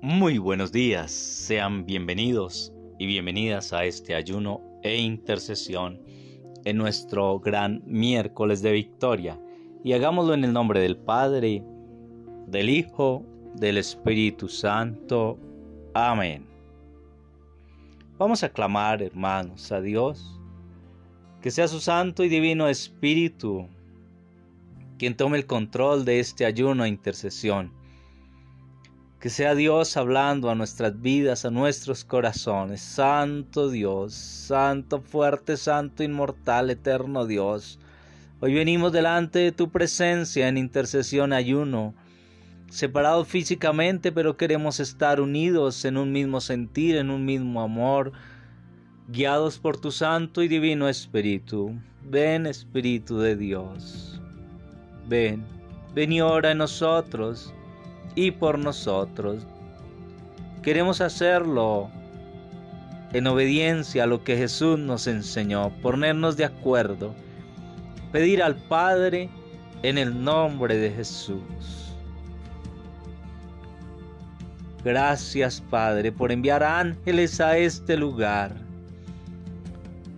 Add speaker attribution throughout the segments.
Speaker 1: Muy buenos días, sean bienvenidos y bienvenidas a este ayuno e intercesión en nuestro gran miércoles de victoria y hagámoslo en el nombre del Padre, del Hijo, del Espíritu Santo. Amén. Vamos a clamar, hermanos, a Dios, que sea su santo y divino Espíritu quien tome el control de este ayuno e intercesión que sea Dios hablando a nuestras vidas, a nuestros corazones. Santo Dios, Santo fuerte, Santo inmortal, eterno Dios. Hoy venimos delante de tu presencia en intercesión ayuno, separados físicamente, pero queremos estar unidos en un mismo sentir, en un mismo amor, guiados por tu Santo y Divino Espíritu. Ven Espíritu de Dios. Ven, ven y ora en nosotros y por nosotros. Queremos hacerlo en obediencia a lo que Jesús nos enseñó, ponernos de acuerdo, pedir al Padre en el nombre de Jesús. Gracias Padre por enviar ángeles a este lugar.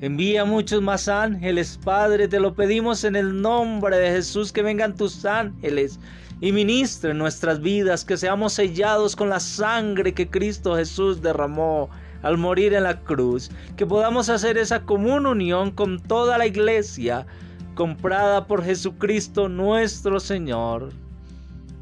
Speaker 1: Envía muchos más ángeles, Padre, te lo pedimos en el nombre de Jesús, que vengan tus ángeles y ministre en nuestras vidas, que seamos sellados con la sangre que Cristo Jesús derramó al morir en la cruz, que podamos hacer esa común unión con toda la iglesia comprada por Jesucristo nuestro Señor.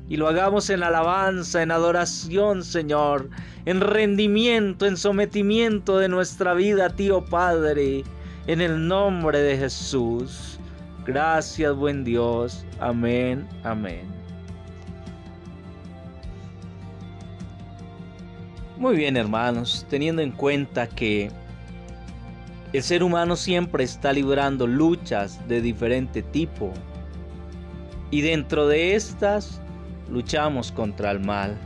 Speaker 1: Y lo hagamos en alabanza, en adoración, Señor, en rendimiento, en sometimiento de nuestra vida Tío Padre, en el nombre de Jesús. Gracias, buen Dios. Amén, amén. Muy bien hermanos, teniendo en cuenta que el ser humano siempre está librando luchas de diferente tipo y dentro de estas luchamos contra el mal.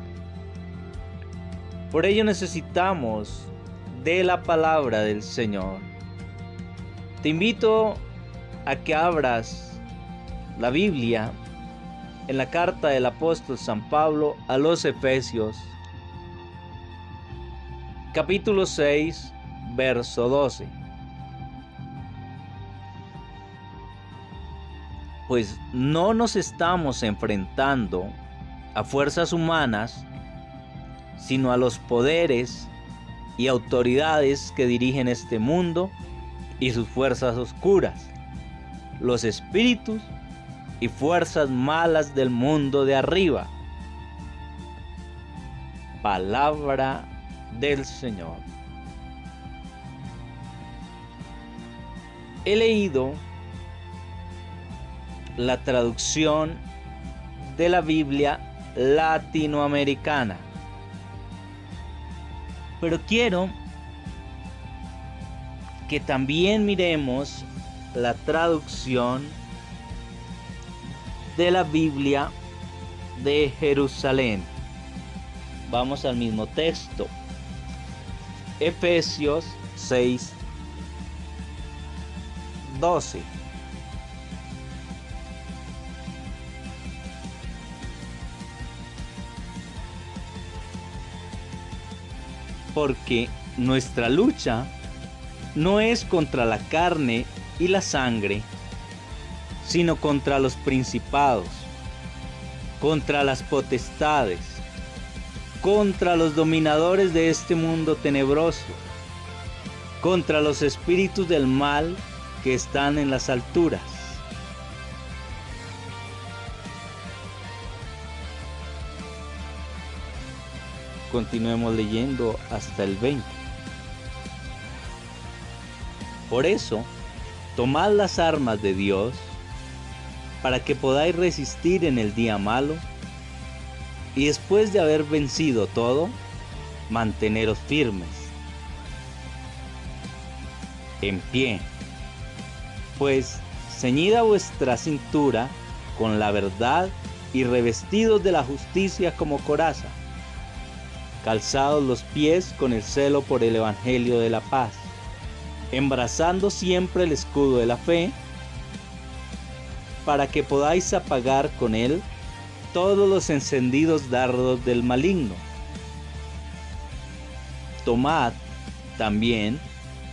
Speaker 1: Por ello necesitamos de la palabra del Señor. Te invito a que abras la Biblia en la carta del apóstol San Pablo a los Efesios capítulo 6, verso 12. Pues no nos estamos enfrentando a fuerzas humanas, sino a los poderes y autoridades que dirigen este mundo y sus fuerzas oscuras, los espíritus y fuerzas malas del mundo de arriba. Palabra del Señor. He leído la traducción de la Biblia latinoamericana, pero quiero que también miremos la traducción de la Biblia de Jerusalén. Vamos al mismo texto. Efesios 6, 12. Porque nuestra lucha no es contra la carne y la sangre, sino contra los principados, contra las potestades contra los dominadores de este mundo tenebroso, contra los espíritus del mal que están en las alturas. Continuemos leyendo hasta el 20. Por eso, tomad las armas de Dios para que podáis resistir en el día malo y después de haber vencido todo, manteneros firmes, en pie, pues ceñida vuestra cintura con la verdad y revestidos de la justicia como coraza, calzados los pies con el celo por el Evangelio de la paz, embrazando siempre el escudo de la fe, para que podáis apagar con él todos los encendidos dardos del maligno. Tomad también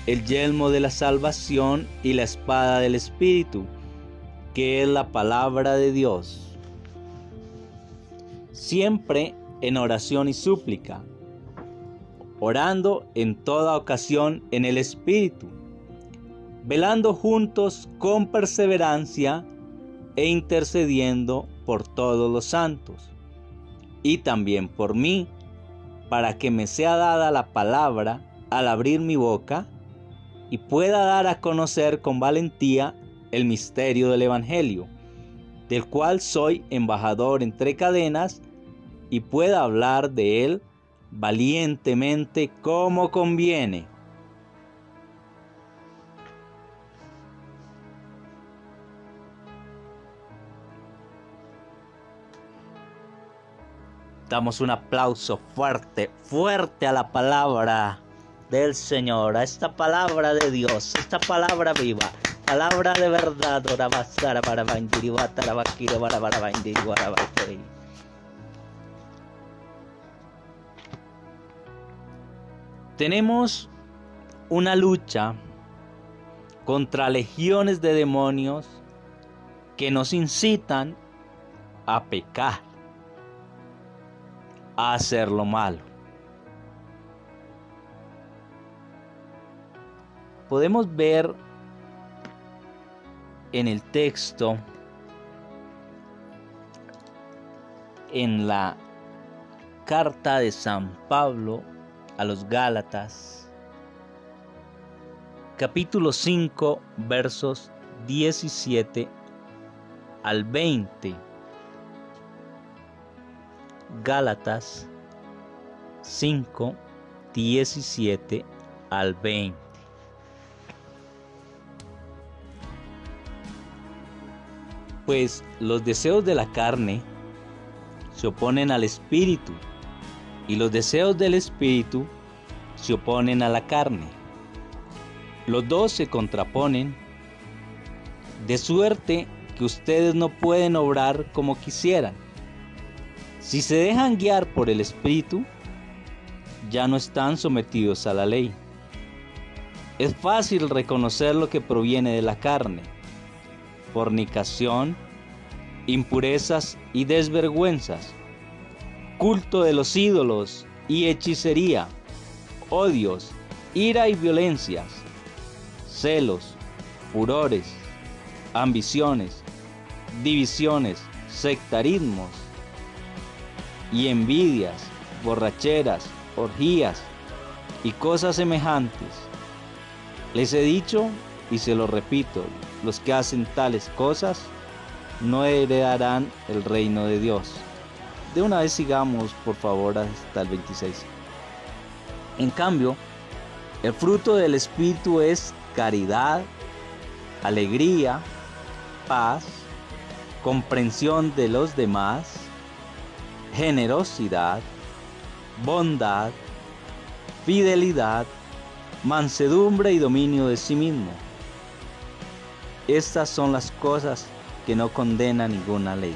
Speaker 1: el yelmo de la salvación y la espada del Espíritu, que es la palabra de Dios. Siempre en oración y súplica, orando en toda ocasión en el Espíritu, velando juntos con perseverancia e intercediendo por todos los santos, y también por mí, para que me sea dada la palabra al abrir mi boca y pueda dar a conocer con valentía el misterio del Evangelio, del cual soy embajador entre cadenas y pueda hablar de él valientemente como conviene. Damos un aplauso fuerte, fuerte a la palabra del Señor, a esta palabra de Dios, esta palabra viva, palabra de verdad. Tenemos una lucha contra legiones de demonios que nos incitan a pecar, a hacer lo malo. Podemos ver en el texto, en la carta de San Pablo los Gálatas, capítulo 5, versos 17 al 20. Gálatas 5, 17 al 20. Pues los deseos de la carne se oponen al espíritu y los deseos del espíritu se oponen a la carne. Los dos se contraponen, de suerte que ustedes no pueden obrar como quisieran. Si se dejan guiar por el espíritu, ya no están sometidos a la ley. Es fácil reconocer lo que proviene de la carne, fornicación, impurezas y desvergüenzas culto de los ídolos y hechicería, odios, ira y violencias, celos, furores, ambiciones, divisiones, sectarismos y envidias, borracheras, orgías y cosas semejantes. Les he dicho y se lo repito, los que hacen tales cosas no heredarán el reino de Dios. De una vez sigamos, por favor, hasta el 26. En cambio, el fruto del Espíritu es caridad, alegría, paz, comprensión de los demás, generosidad, bondad, fidelidad, mansedumbre y dominio de sí mismo. Estas son las cosas que no condena ninguna ley.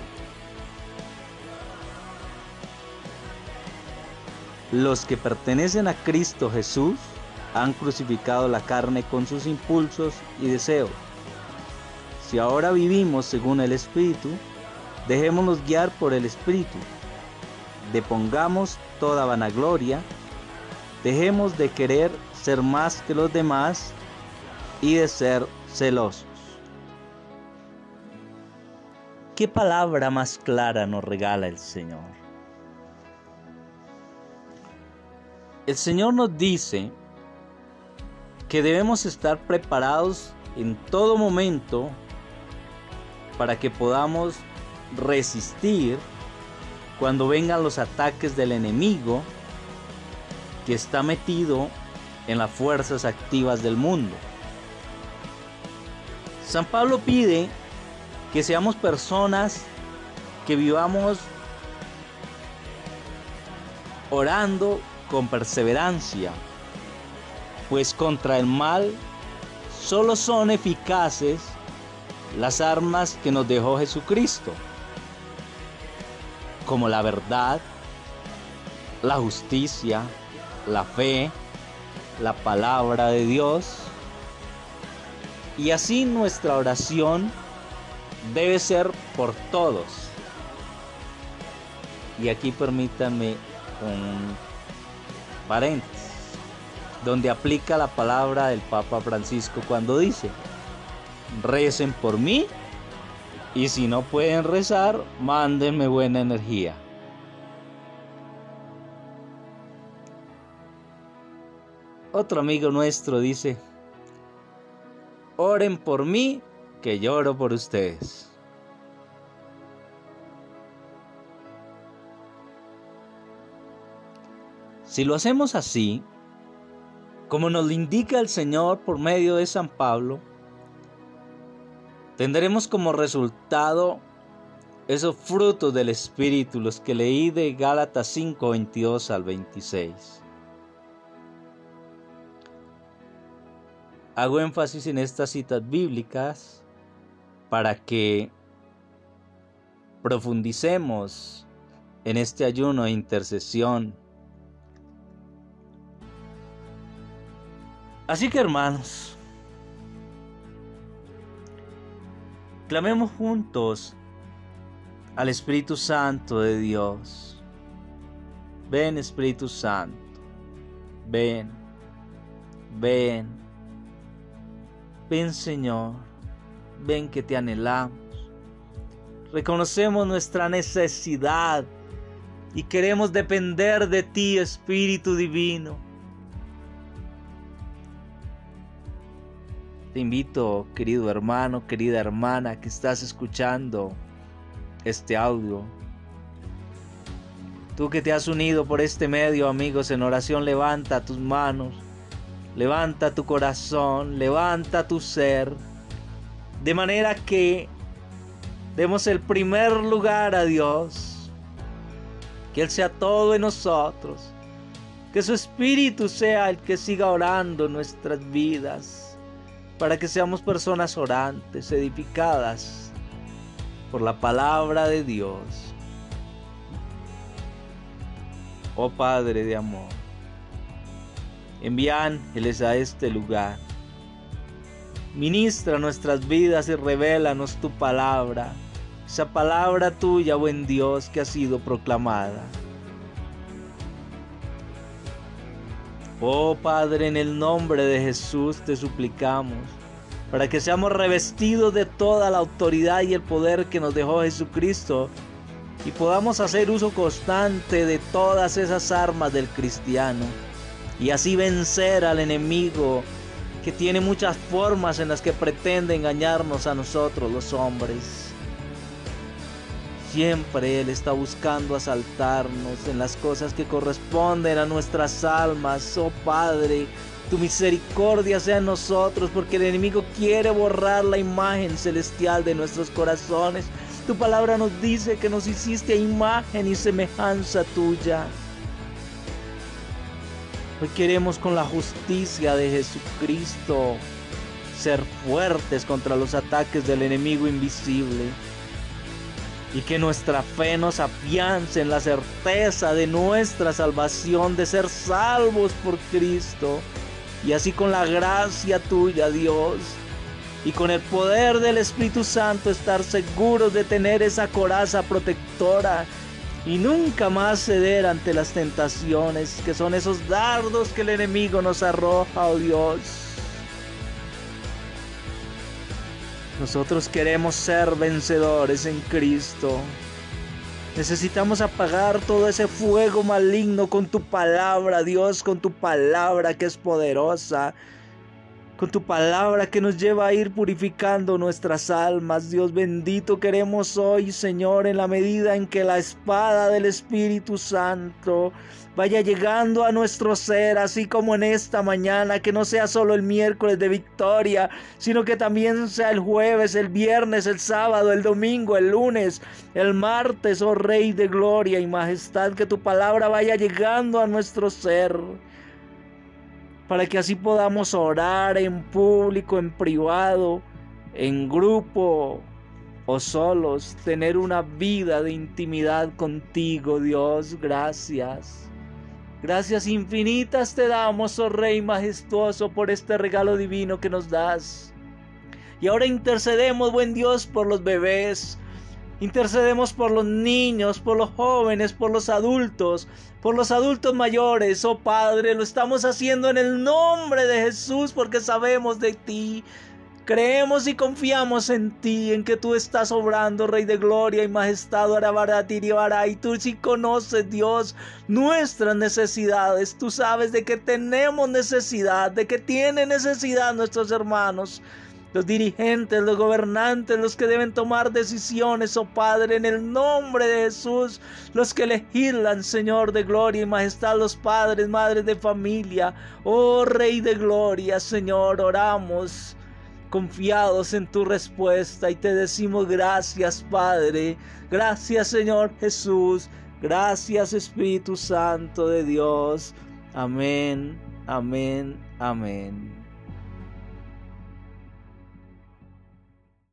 Speaker 1: Los que pertenecen a Cristo Jesús han crucificado la carne con sus impulsos y deseos. Si ahora vivimos según el Espíritu, dejémonos guiar por el Espíritu. Depongamos toda vanagloria, dejemos de querer ser más que los demás y de ser celosos. ¿Qué palabra más clara nos regala el Señor? El Señor nos dice que debemos estar preparados en todo momento para que podamos resistir cuando vengan los ataques del enemigo que está metido en las fuerzas activas del mundo. San Pablo pide que seamos personas que vivamos orando con perseverancia, pues contra el mal solo son eficaces las armas que nos dejó Jesucristo. como la verdad, la justicia, la fe, la palabra de Dios. Y así nuestra oración debe ser por todos. Y aquí permítanme un paréntesis, donde aplica la palabra del Papa Francisco cuando dice, recen por mí y si no pueden rezar, mándenme buena energía. Otro amigo nuestro dice, oren por mí, que lloro por ustedes. Si lo hacemos así, como nos lo indica el Señor por medio de San Pablo, tendremos como resultado esos frutos del Espíritu, los que leí de Gálatas 5, 22 al 26. Hago énfasis en estas citas bíblicas para que profundicemos en este ayuno de intercesión. Así que hermanos, clamemos juntos al Espíritu Santo de Dios. Ven Espíritu Santo, ven, ven. Ven Señor, ven que te anhelamos. Reconocemos nuestra necesidad y queremos depender de ti, Espíritu Divino. Te invito, querido hermano, querida hermana, que estás escuchando este audio. Tú que te has unido por este medio, amigos, en oración, levanta tus manos Levanta tu corazón, levanta tu ser, de manera que demos el primer lugar a Dios, que Él sea todo en nosotros, que su Espíritu sea el que siga orando nuestras vidas, para que seamos personas orantes, edificadas por la palabra de Dios. Oh Padre de amor. Envía ángeles a este lugar. Ministra nuestras vidas y revélanos tu palabra, esa palabra tuya, buen Dios, que ha sido proclamada. Oh Padre, en el nombre de Jesús te suplicamos, para que seamos revestidos de toda la autoridad y el poder que nos dejó Jesucristo, y podamos hacer uso constante de todas esas armas del cristiano y así vencer al enemigo que tiene muchas formas en las que pretende engañarnos a nosotros los hombres. Siempre Él está buscando asaltarnos en las cosas que corresponden a nuestras almas. Oh Padre, tu misericordia sea en nosotros porque el enemigo quiere borrar la imagen celestial de nuestros corazones. Tu palabra nos dice que nos hiciste imagen y semejanza tuya. Hoy queremos con la justicia de Jesucristo ser fuertes contra los ataques del enemigo invisible y que nuestra fe nos afiance en la certeza de nuestra salvación, de ser salvos por Cristo y así con la gracia tuya, Dios, y con el poder del Espíritu Santo estar seguros de tener esa coraza protectora y nunca más ceder ante las tentaciones que son esos dardos que el enemigo nos arroja, oh Dios. Nosotros queremos ser vencedores en Cristo. Necesitamos apagar todo ese fuego maligno con tu palabra, Dios, con tu palabra que es poderosa con tu palabra que nos lleva a ir purificando nuestras almas. Dios bendito queremos hoy, Señor, en la medida en que la espada del Espíritu Santo vaya llegando a nuestro ser, así como en esta mañana, que no sea solo el miércoles de victoria, sino que también sea el jueves, el viernes, el sábado, el domingo, el lunes, el martes, oh Rey de gloria y majestad, que tu palabra vaya llegando a nuestro ser para que así podamos orar en público, en privado, en grupo,
Speaker 2: o solos, tener una vida de intimidad contigo, Dios. Gracias. Gracias infinitas te damos, oh Rey majestuoso, por este regalo divino que nos das. Y ahora intercedemos, buen Dios, por los bebés. Intercedemos por los niños, por los jóvenes, por los adultos, por los adultos mayores. Oh Padre, lo estamos haciendo en el nombre de Jesús porque sabemos de ti. Creemos y confiamos en ti, en que tú estás obrando, Rey de Gloria y Majestad, y tú sí conoces, Dios, nuestras necesidades. Tú sabes de que tenemos necesidad, de que tienen necesidad nuestros hermanos los dirigentes, los gobernantes, los que deben tomar decisiones, oh Padre, en el nombre de Jesús, los que legislan, Señor de gloria y majestad, los padres, madres de familia, oh Rey de gloria, Señor, oramos confiados en tu respuesta y te decimos gracias Padre, gracias Señor Jesús, gracias Espíritu Santo de Dios. Amén, amén, amén.